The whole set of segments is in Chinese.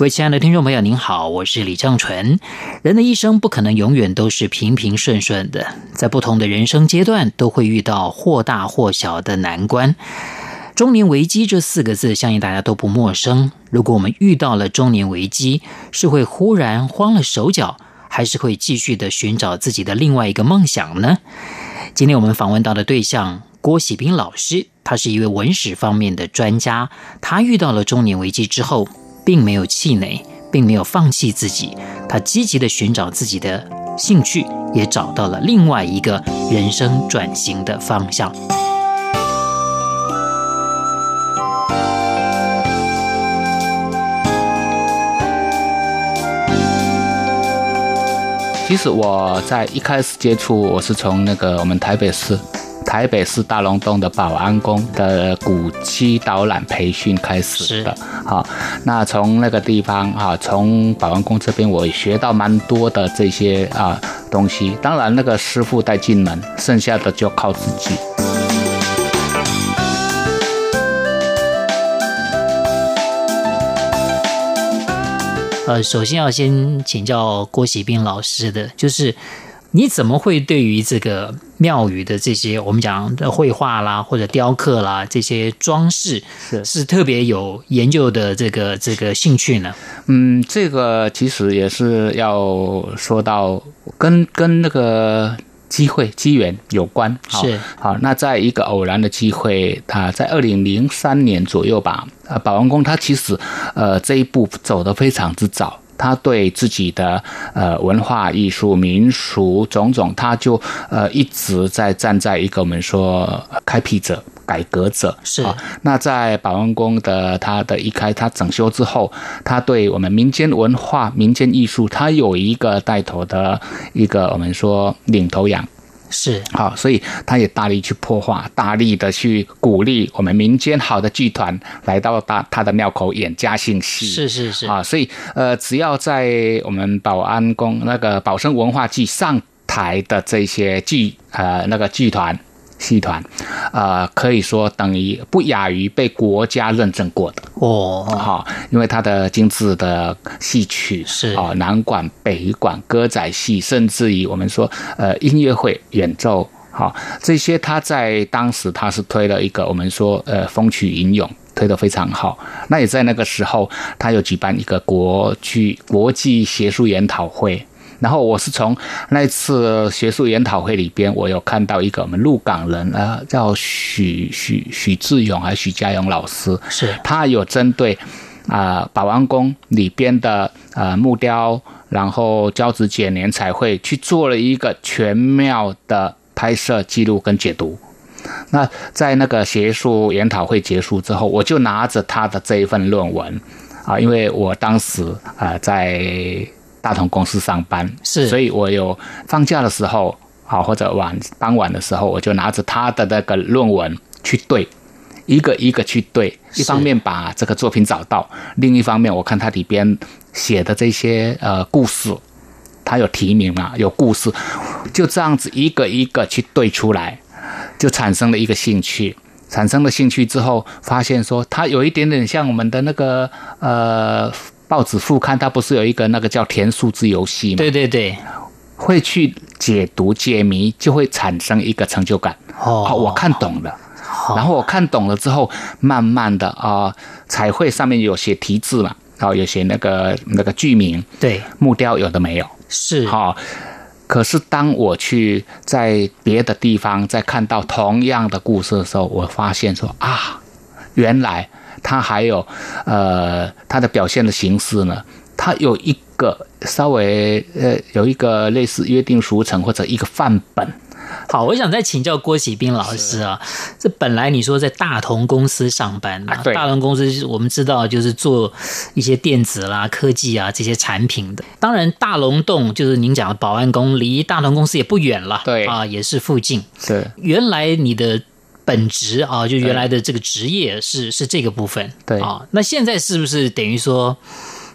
各位亲爱的听众朋友，您好，我是李正淳。人的一生不可能永远都是平平顺顺的，在不同的人生阶段都会遇到或大或小的难关。中年危机这四个字，相信大家都不陌生。如果我们遇到了中年危机，是会忽然慌了手脚，还是会继续的寻找自己的另外一个梦想呢？今天我们访问到的对象郭喜斌老师，他是一位文史方面的专家。他遇到了中年危机之后，并没有气馁，并没有放弃自己，他积极的寻找自己的兴趣，也找到了另外一个人生转型的方向。其实我在一开始接触，我是从那个我们台北市。台北市大龙洞的保安宫的古迹导览培训开始的，好，那从那个地方哈，从保安宫这边我也学到蛮多的这些啊东西。当然，那个师傅带进门，剩下的就靠自己。呃，首先要先请教郭喜斌老师的，就是。你怎么会对于这个庙宇的这些我们讲的绘画啦，或者雕刻啦这些装饰是是特别有研究的这个这个兴趣呢？嗯，这个其实也是要说到跟跟那个机会机缘有关。是好，那在一个偶然的机会，他在二零零三年左右吧，呃，保安宫它其实呃这一步走得非常之早。他对自己的呃文化艺术民俗种种，他就呃一直在站在一个我们说开辟者、改革者是。那在保安宫的他的一开，他整修之后，他对我们民间文化、民间艺术，他有一个带头的一个我们说领头羊。是好，所以他也大力去破化，大力的去鼓励我们民间好的剧团来到他他的庙口演嘉兴戏。是是是啊，所以呃，只要在我们保安宫那个保生文化剧上台的这些剧呃那个剧团。戏团，呃，可以说等于不亚于被国家认证过的哦，好，因为他的精致的戏曲是啊，南管、北管、歌仔戏，甚至于我们说呃音乐会演奏，好，这些他在当时他是推了一个我们说呃风起云涌，推得非常好。那也在那个时候，他有举办一个国剧国际学术研讨会。然后我是从那次学术研讨会里边，我有看到一个我们鹿港人啊，叫许许许志勇还是许家勇老师，是他有针对啊、呃、保安宫里边的呃木雕，然后交趾剪年彩绘去做了一个全庙的拍摄记录跟解读。那在那个学术研讨会结束之后，我就拿着他的这一份论文啊，因为我当时啊、呃、在。大同公司上班是，所以我有放假的时候，好或者晚傍晚的时候，我就拿着他的那个论文去对，一个一个去对。一方面把这个作品找到，另一方面我看他里边写的这些呃故事，他有提名嘛，有故事，就这样子一个一个去对出来，就产生了一个兴趣。产生了兴趣之后，发现说他有一点点像我们的那个呃。报纸副刊，它不是有一个那个叫填数字游戏吗？对对对，会去解读解谜，就会产生一个成就感。哦，我看懂了。然后我看懂了之后，慢慢的啊、呃，彩绘上面有写题字嘛，然后有写那个那个剧名。对，木雕有的没有。是。哈，可是当我去在别的地方再看到同样的故事的时候，我发现说啊，原来。它还有，呃，它的表现的形式呢，它有一个稍微呃，有一个类似约定俗成或者一个范本，好，我想再请教郭启斌老师啊，这本来你说在大同公司上班啊，大同公司我们知道就是做一些电子啦、科技啊这些产品的。当然，大龙洞就是您讲的保安宫，离大同公司也不远了，对。啊，也是附近。对，原来你的本职啊，就原来的这个职业是是这个部分，对啊，那现在是不是等于说？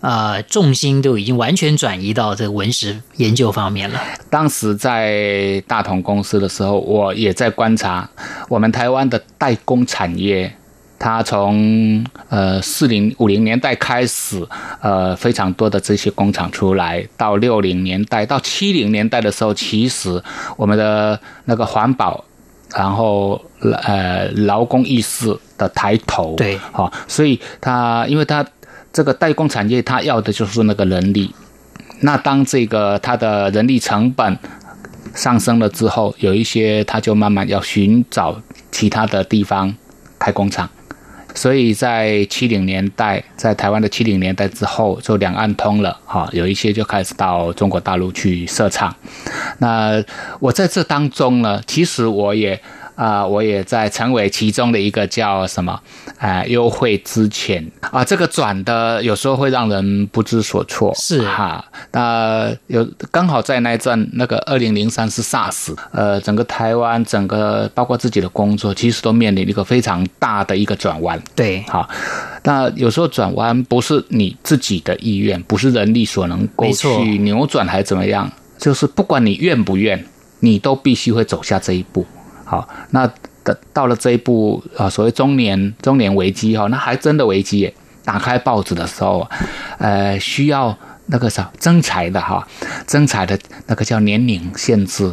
呃，重心都已经完全转移到这个文史研究方面了。当时在大同公司的时候，我也在观察我们台湾的代工产业。它从呃四零五零年代开始，呃非常多的这些工厂出来，到六零年代到七零年代的时候，其实我们的那个环保，然后呃劳工意识的抬头，对，好，所以他因为他。这个代工产业，他要的就是那个人力。那当这个他的人力成本上升了之后，有一些他就慢慢要寻找其他的地方开工厂。所以在七零年代，在台湾的七零年代之后，就两岸通了，哈，有一些就开始到中国大陆去设厂。那我在这当中呢，其实我也。啊、呃，我也在成为其中的一个叫什么，呃，优惠之前啊，这个转的有时候会让人不知所措，是哈。那有刚好在那一阵，那个二零零三是 SARS，呃，整个台湾，整个包括自己的工作，其实都面临一个非常大的一个转弯。对，好，那有时候转弯不是你自己的意愿，不是人力所能够去扭转，还是怎么样？就是不管你愿不愿，你都必须会走下这一步。好，那的到了这一步啊，所谓中年中年危机哈，那还真的危机耶。打开报纸的时候，呃，需要那个啥征才的哈，征才的那个叫年龄限制。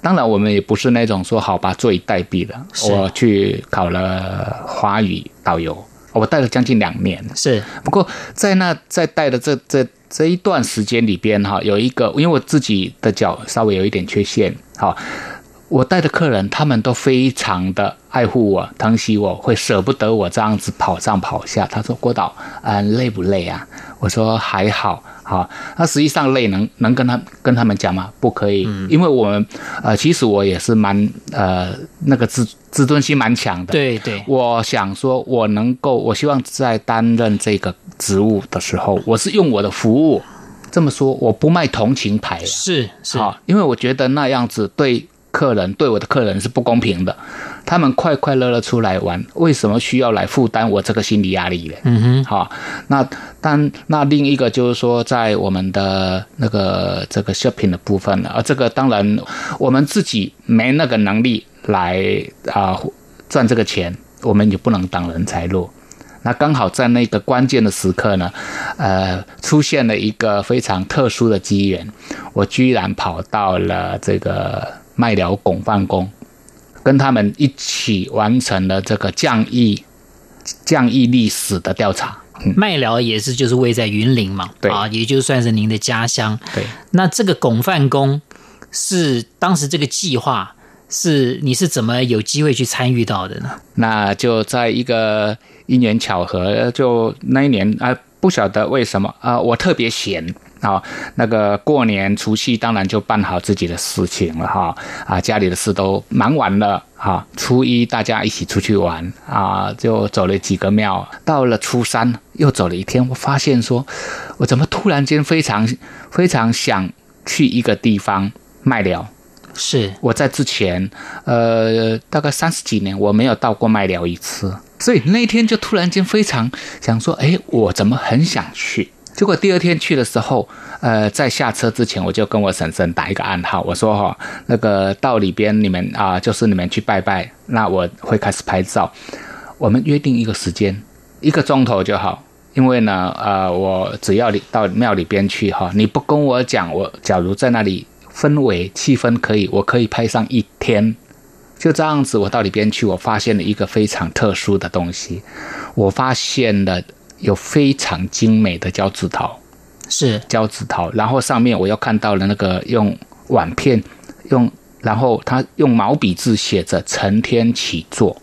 当然，我们也不是那种说好吧坐以待毙的。我去考了华语导游，我带了将近两年。是，不过在那在带的这这这一段时间里边哈，有一个因为我自己的脚稍微有一点缺陷，好。我带的客人，他们都非常的爱护我、疼惜我，会舍不得我这样子跑上跑下。他说：“郭导，嗯，累不累啊？”我说：“还好。”好，那实际上累能能跟他跟他们讲吗？不可以，嗯、因为我们呃，其实我也是蛮呃那个自自尊心蛮强的。对对，我想说，我能够，我希望在担任这个职务的时候，我是用我的服务。这么说，我不卖同情牌。是是，好，因为我觉得那样子对。客人对我的客人是不公平的，他们快快乐乐出来玩，为什么需要来负担我这个心理压力呢？嗯哼，好，那但那另一个就是说，在我们的那个这个 shopping 的部分呢，啊，这个当然我们自己没那个能力来啊赚这个钱，我们也不能挡人财路。那刚好在那个关键的时刻呢，呃，出现了一个非常特殊的机缘，我居然跑到了这个。麦寮拱范公，跟他们一起完成了这个将役将役历史的调查。麦寮也是就是位在云林嘛，对啊，也就算是您的家乡。对，那这个拱范公是当时这个计划是你是怎么有机会去参与到的呢？那就在一个因缘巧合，就那一年啊，不晓得为什么啊，我特别闲。啊，那个过年除夕当然就办好自己的事情了哈，啊，家里的事都忙完了哈，初一大家一起出去玩啊，就走了几个庙，到了初三又走了一天，我发现说，我怎么突然间非常非常想去一个地方卖寮，是我在之前呃大概三十几年我没有到过麦寮一次，所以那天就突然间非常想说，哎，我怎么很想去。结果第二天去的时候，呃，在下车之前，我就跟我婶婶打一个暗号，我说哈，那个到里边你们啊，就是你们去拜拜，那我会开始拍照。我们约定一个时间，一个钟头就好，因为呢，呃，我只要你到庙里边去哈，你不跟我讲，我假如在那里氛围气氛可以，我可以拍上一天。就这样子，我到里边去，我发现了一个非常特殊的东西，我发现了。有非常精美的交趾陶，是。交趾陶，然后上面我又看到了那个用碗片，用然后他用毛笔字写着“承天启作”。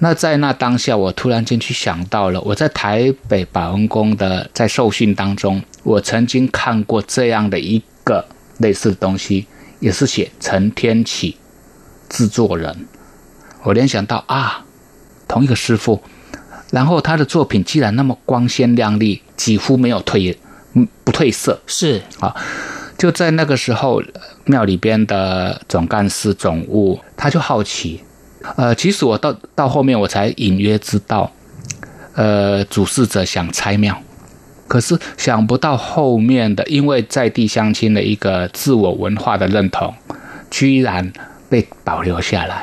那在那当下，我突然间去想到了，我在台北保安宫的在受训当中，我曾经看过这样的一个类似的东西，也是写“承天启”，制作人，我联想到啊，同一个师傅，然后他的作品既然那么光鲜亮丽，几乎没有褪，不褪色，是啊，就在那个时候，庙里边的总干事总务他就好奇，呃，其实我到到后面我才隐约知道，呃，主事者想拆庙。可是想不到后面的，因为在地乡亲的一个自我文化的认同，居然被保留下来。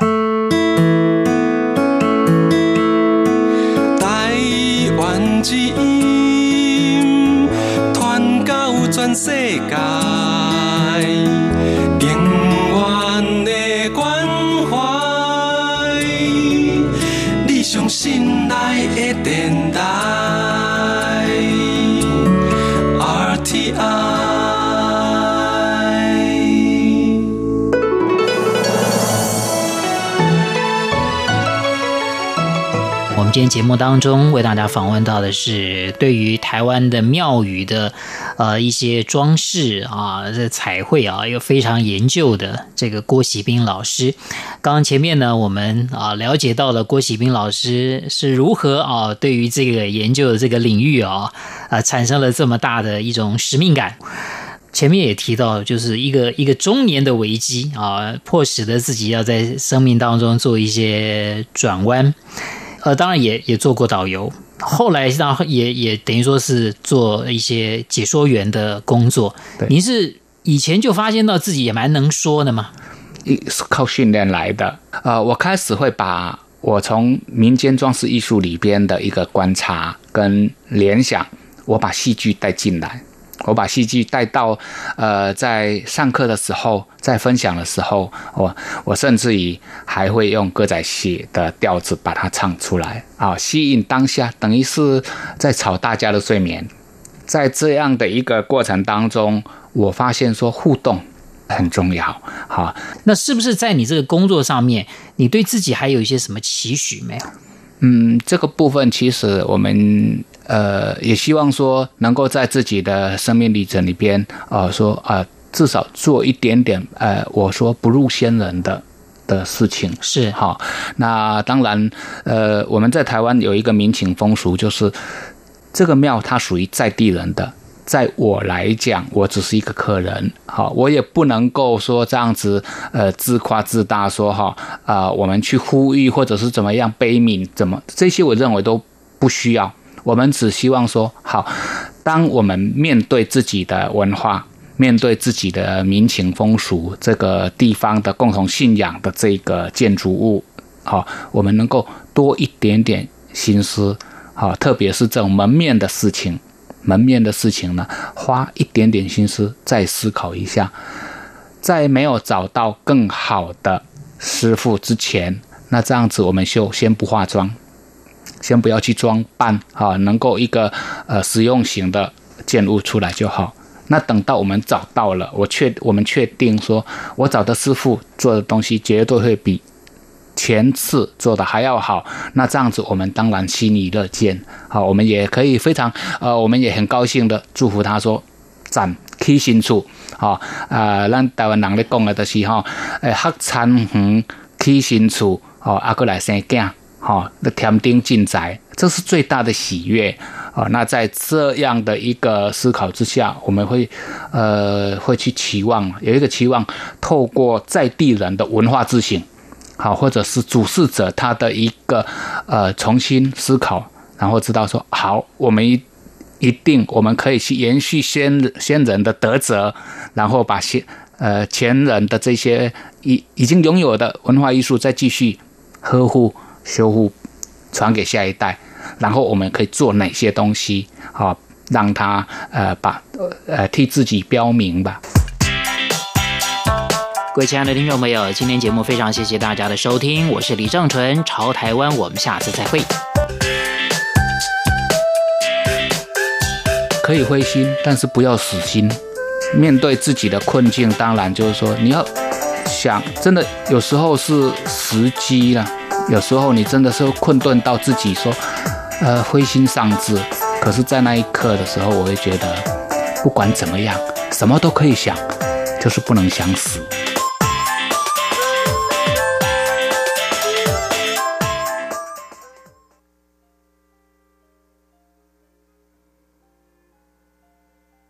传之音传到全世界，今天节目当中为大家访问到的是对于台湾的庙宇的呃一些装饰啊，这彩绘啊，一个非常研究的这个郭喜斌老师。刚刚前面呢，我们啊了解到了郭喜斌老师是如何啊对于这个研究的这个领域啊啊产生了这么大的一种使命感。前面也提到，就是一个一个中年的危机啊，迫使得自己要在生命当中做一些转弯。呃，当然也也做过导游，后来然后也也等于说是做一些解说员的工作。对，您是以前就发现到自己也蛮能说的吗？是靠训练来的。呃，我开始会把我从民间装饰艺术里边的一个观察跟联想，我把戏剧带进来。我把戏剧带到，呃，在上课的时候，在分享的时候，我我甚至于还会用歌仔戏的调子把它唱出来啊，吸引当下，等于是在吵大家的睡眠。在这样的一个过程当中，我发现说互动很重要。好，那是不是在你这个工作上面，你对自己还有一些什么期许没有？嗯，这个部分其实我们。呃，也希望说能够在自己的生命历程里边，啊、呃，说啊、呃，至少做一点点，呃，我说不入仙人的的事情是好。那当然，呃，我们在台湾有一个民情风俗，就是这个庙它属于在地人的，在我来讲，我只是一个客人，好，我也不能够说这样子，呃，自夸自大说哈，啊、呃，我们去呼吁或者是怎么样悲悯，怎么这些，我认为都不需要。我们只希望说，好，当我们面对自己的文化，面对自己的民情风俗，这个地方的共同信仰的这个建筑物，好，我们能够多一点点心思，好，特别是这种门面的事情，门面的事情呢，花一点点心思再思考一下，在没有找到更好的师傅之前，那这样子我们就先不化妆。先不要去装扮啊，能够一个呃实用型的建物出来就好。那等到我们找到了，我确我们确定说，我找的师傅做的东西绝对会比前次做的还要好。那这样子，我们当然心里乐见。好，我们也可以非常呃，我们也很高兴的祝福他说，赞起新厝啊啊，让台湾人咧讲的都是哈，诶，黑田园起新厝哦，阿哥来生囝。好，那添丁进宅，这是最大的喜悦啊！那在这样的一个思考之下，我们会呃会去期望有一个期望，透过在地人的文化自省，好，或者是主事者他的一个呃重新思考，然后知道说好，我们一一定我们可以去延续先先人的德泽，然后把先呃前人的这些已已经拥有的文化艺术再继续呵护。修复，传给下一代，然后我们可以做哪些东西？好，让他呃把呃替自己标明吧。各位亲爱的听众朋友，今天节目非常谢谢大家的收听，我是李正淳，朝台湾，我们下次再会。可以灰心，但是不要死心。面对自己的困境，当然就是说你要想，真的有时候是时机了。有时候你真的是困顿到自己说，呃，灰心丧志。可是，在那一刻的时候，我会觉得，不管怎么样，什么都可以想，就是不能想死。